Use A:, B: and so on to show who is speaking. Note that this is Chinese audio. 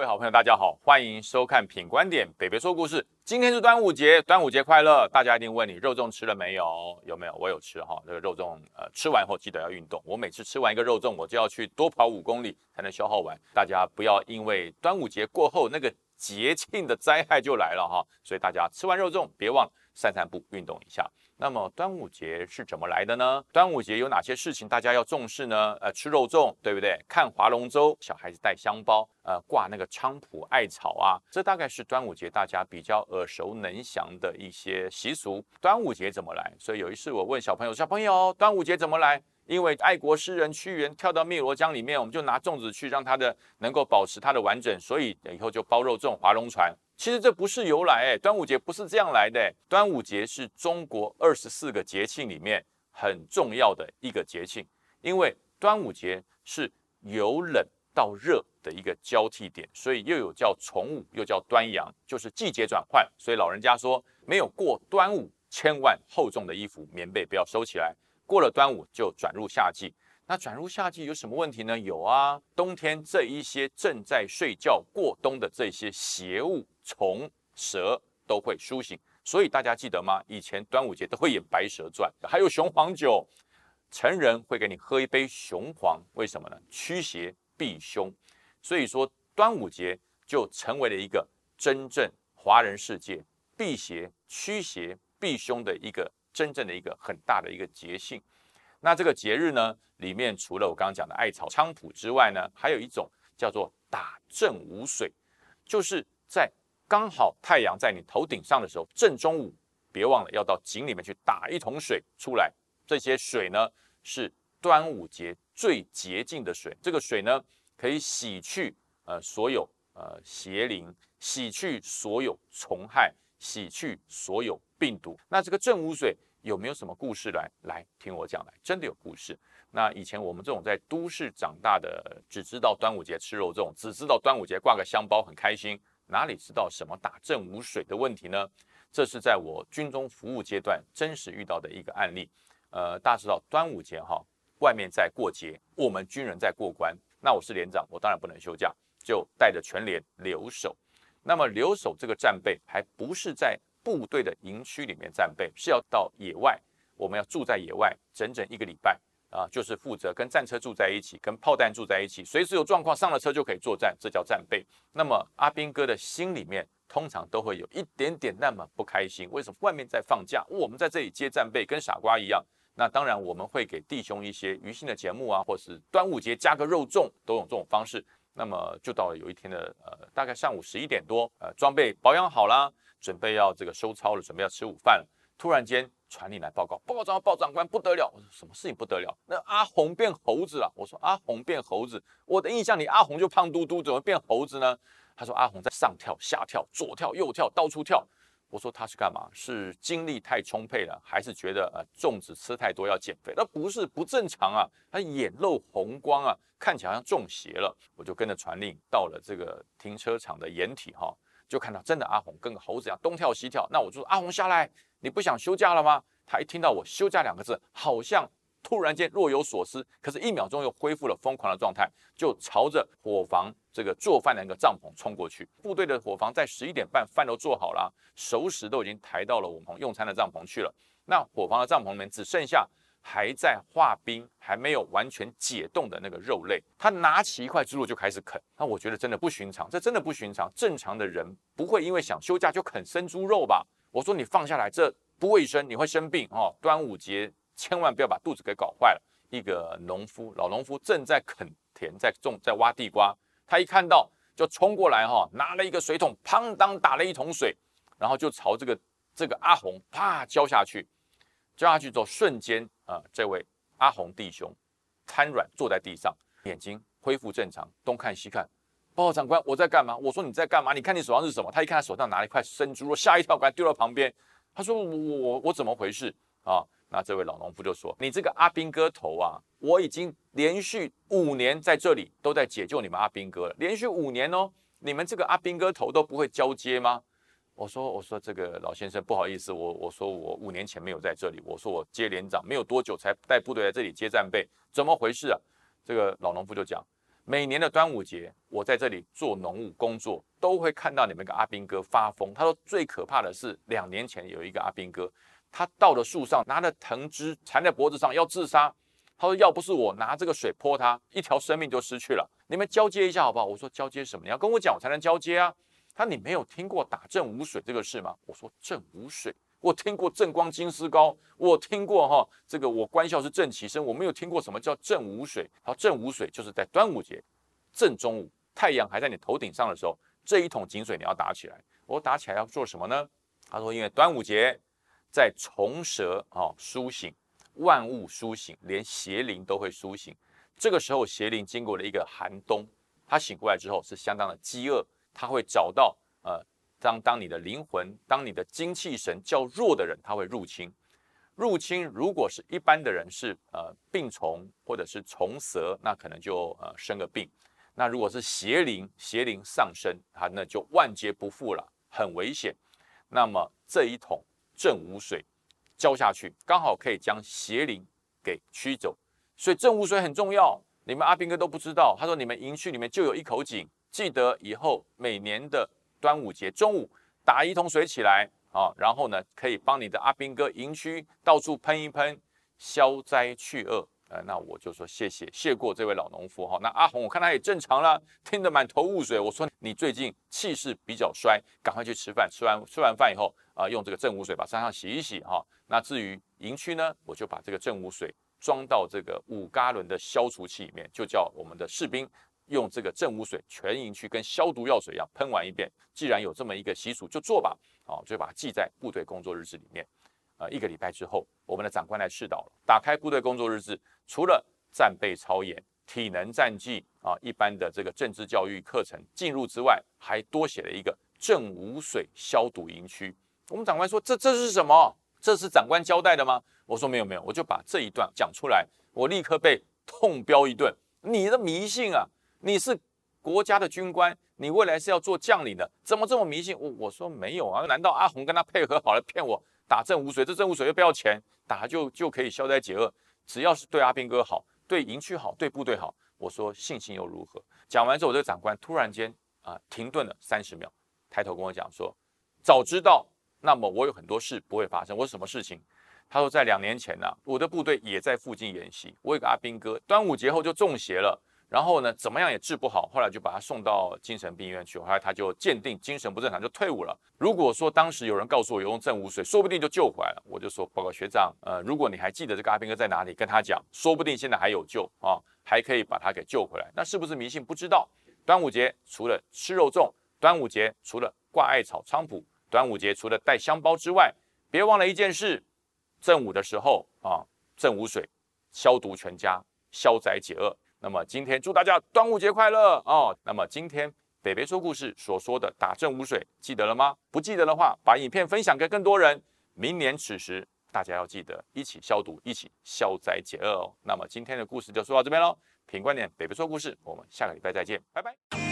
A: 各位好朋友，大家好，欢迎收看《品观点北北说故事》。今天是端午节，端午节快乐！大家一定问你肉粽吃了没有？有没有？我有吃哈。这个肉粽，呃，吃完后记得要运动。我每次吃完一个肉粽，我就要去多跑五公里才能消耗完。大家不要因为端午节过后那个节庆的灾害就来了哈。所以大家吃完肉粽，别忘散散步，运动一下。那么端午节是怎么来的呢？端午节有哪些事情大家要重视呢？呃，吃肉粽，对不对？看划龙舟，小孩子带香包，呃，挂那个菖蒲艾草啊，这大概是端午节大家比较耳熟能详的一些习俗。端午节怎么来？所以有一次我问小朋友，小朋友，端午节怎么来？因为爱国诗人屈原跳到汨罗江里面，我们就拿粽子去让他的能够保持它的完整，所以以后就包肉粽、划龙船。其实这不是由来，哎，端午节不是这样来的。端午节是中国二十四个节庆里面很重要的一个节庆，因为端午节是由冷到热的一个交替点，所以又有叫重午，又叫端阳，就是季节转换。所以老人家说，没有过端午，千万厚重的衣服、棉被不要收起来。过了端午就转入夏季。那转入夏季有什么问题呢？有啊，冬天这一些正在睡觉过冬的这些邪物、虫、蛇都会苏醒，所以大家记得吗？以前端午节都会演《白蛇传》，还有雄黄酒，成人会给你喝一杯雄黄，为什么呢？驱邪避凶。所以说端午节就成为了一个真正华人世界辟邪、驱邪、避凶的一个真正的一个很大的一个节庆。那这个节日呢，里面除了我刚刚讲的艾草菖蒲之外呢，还有一种叫做打正午水，就是在刚好太阳在你头顶上的时候，正中午，别忘了要到井里面去打一桶水出来。这些水呢，是端午节最洁净的水。这个水呢，可以洗去呃所有呃邪灵，洗去所有虫害，洗去所有病毒。那这个正午水。有没有什么故事来来听我讲来？真的有故事。那以前我们这种在都市长大的，只知道端午节吃肉粽，只知道端午节挂个香包很开心，哪里知道什么打正午水的问题呢？这是在我军中服务阶段真实遇到的一个案例。呃，大家知道端午节哈，外面在过节，我们军人在过关。那我是连长，我当然不能休假，就带着全连留守。那么留守这个战备还不是在。部队的营区里面战备是要到野外，我们要住在野外整整一个礼拜啊，就是负责跟战车住在一起，跟炮弹住在一起，随时有状况上了车就可以作战，这叫战备。那么阿兵哥的心里面通常都会有一点点那么不开心，为什么外面在放假，我们在这里接战备跟傻瓜一样？那当然我们会给弟兄一些娱兴的节目啊，或是端午节加个肉粽，都用这种方式。那么就到了有一天的呃，大概上午十一点多，呃，装备保养好了。准备要这个收操了，准备要吃午饭了。突然间传令来报告，报告长官报告长官不得了，我说什么事情不得了？那阿红变猴子了。我说阿红变猴子，我的印象里阿红就胖嘟嘟，怎么变猴子呢？他说阿红在上跳下跳，左跳右跳，到处跳。我说他是干嘛？是精力太充沛了，还是觉得呃粽子吃太多要减肥？那不是不正常啊，他眼露红光啊，看起来好像中邪了。我就跟着传令到了这个停车场的掩体哈。就看到真的阿红跟个猴子一样东跳西跳，那我就说阿红下来，你不想休假了吗？他一听到我休假两个字，好像突然间若有所思，可是，一秒钟又恢复了疯狂的状态，就朝着伙房这个做饭的那个帐篷冲过去。部队的伙房在十一点半饭都做好了，熟食都已经抬到了我们用餐的帐篷去了。那伙房的帐篷里面只剩下。还在化冰，还没有完全解冻的那个肉类，他拿起一块猪肉就开始啃。那我觉得真的不寻常，这真的不寻常。正常的人不会因为想休假就啃生猪肉吧？我说你放下来，这不卫生，你会生病哦。端午节千万不要把肚子给搞坏了。一个农夫，老农夫正在垦田，在种，在挖地瓜。他一看到就冲过来哈，拿了一个水桶，砰当打了一桶水，然后就朝这个这个阿红啪浇下去。浇下去之后，瞬间啊，这位阿红弟兄瘫软坐在地上，眼睛恢复正常，东看西看。报告长官，我在干嘛？我说你在干嘛？你看你手上是什么？他一看他手上拿了一块生猪肉，吓一跳，把它丢到旁边。他说我我我我怎么回事啊？那这位老农夫就说：你这个阿兵哥头啊，我已经连续五年在这里都在解救你们阿兵哥了，连续五年哦，你们这个阿兵哥头都不会交接吗？我说我说这个老先生不好意思，我我说我五年前没有在这里，我说我接连长没有多久才带部队来这里接战备，怎么回事啊？这个老农夫就讲，每年的端午节，我在这里做农务工作，都会看到你们跟阿兵哥发疯。他说最可怕的是两年前有一个阿兵哥，他到了树上，拿着藤枝缠在脖子上要自杀。他说要不是我拿这个水泼他，一条生命就失去了。你们交接一下好不好？我说交接什么？你要跟我讲，我才能交接啊。他你没有听过打正午水这个事吗？我说正午水。我听过正光金丝膏，我听过哈，这个我官校是正其生，我没有听过什么叫正午水。好，正午水就是在端午节正中午，太阳还在你头顶上的时候，这一桶井水你要打起来。我打起来要做什么呢？他说，因为端午节在虫蛇啊苏醒，万物苏醒，连邪灵都会苏醒。这个时候邪灵经过了一个寒冬，他醒过来之后是相当的饥饿，他会找到呃。当当你的灵魂，当你的精气神较弱的人，他会入侵。入侵如果是一般的人，是呃病虫或者是虫蛇，那可能就呃生个病。那如果是邪灵，邪灵上身，他那就万劫不复了，很危险。那么这一桶正午水浇下去，刚好可以将邪灵给驱走。所以正午水很重要。你们阿兵哥都不知道，他说你们营区里面就有一口井，记得以后每年的。端午节中午打一桶水起来啊，然后呢，可以帮你的阿兵哥营区到处喷一喷，消灾去恶。呃，那我就说谢谢谢过这位老农夫哈。那阿红我看他也正常了，听得满头雾水。我说你最近气势比较衰，赶快去吃饭。吃完吃完饭以后啊，用这个正午水把身上洗一洗哈。那至于营区呢，我就把这个正午水装到这个五加仑的消除器里面，就叫我们的士兵。用这个正污水全营区跟消毒药水一样喷完一遍。既然有这么一个习俗，就做吧。啊，就把它记在部队工作日志里面。呃，一个礼拜之后，我们的长官来试导了，打开部队工作日志，除了战备操演、体能战绩啊，一般的这个政治教育课程进入之外，还多写了一个正污水消毒营区。我们长官说：“这这是什么？这是长官交代的吗？”我说：“没有没有。”我就把这一段讲出来，我立刻被痛飙一顿。你的迷信啊！你是国家的军官，你未来是要做将领的，怎么这么迷信？我我说没有啊，难道阿红跟他配合好了骗我打正无水？这正无水又不要钱，打就就可以消灾解厄？只要是对阿兵哥好，对营区好，对部队好，我说信心又如何？讲完之后，我这个长官突然间啊停顿了三十秒，抬头跟我讲说：早知道，那么我有很多事不会发生。我什么事情？他说在两年前呢，我的部队也在附近演习，我有个阿兵哥，端午节后就中邪了。然后呢，怎么样也治不好，后来就把他送到精神病院去，后来他就鉴定精神不正常，就退伍了。如果说当时有人告诉我有用正午水，说不定就救回来了。我就说报告学长，呃，如果你还记得这个阿兵哥在哪里，跟他讲，说不定现在还有救啊，还可以把他给救回来。那是不是迷信？不知道。端午节除了吃肉粽，端午节除了挂艾草菖蒲，端午节除了带香包之外，别忘了一件事：正午的时候啊，正午水消毒全家，消灾解厄。那么今天祝大家端午节快乐哦！那么今天北北说故事所说的打正午水记得了吗？不记得的话，把影片分享给更多人。明年此时大家要记得一起消毒，一起消灾解厄哦。那么今天的故事就说到这边喽。品观点北北说故事，我们下个礼拜再见，拜拜。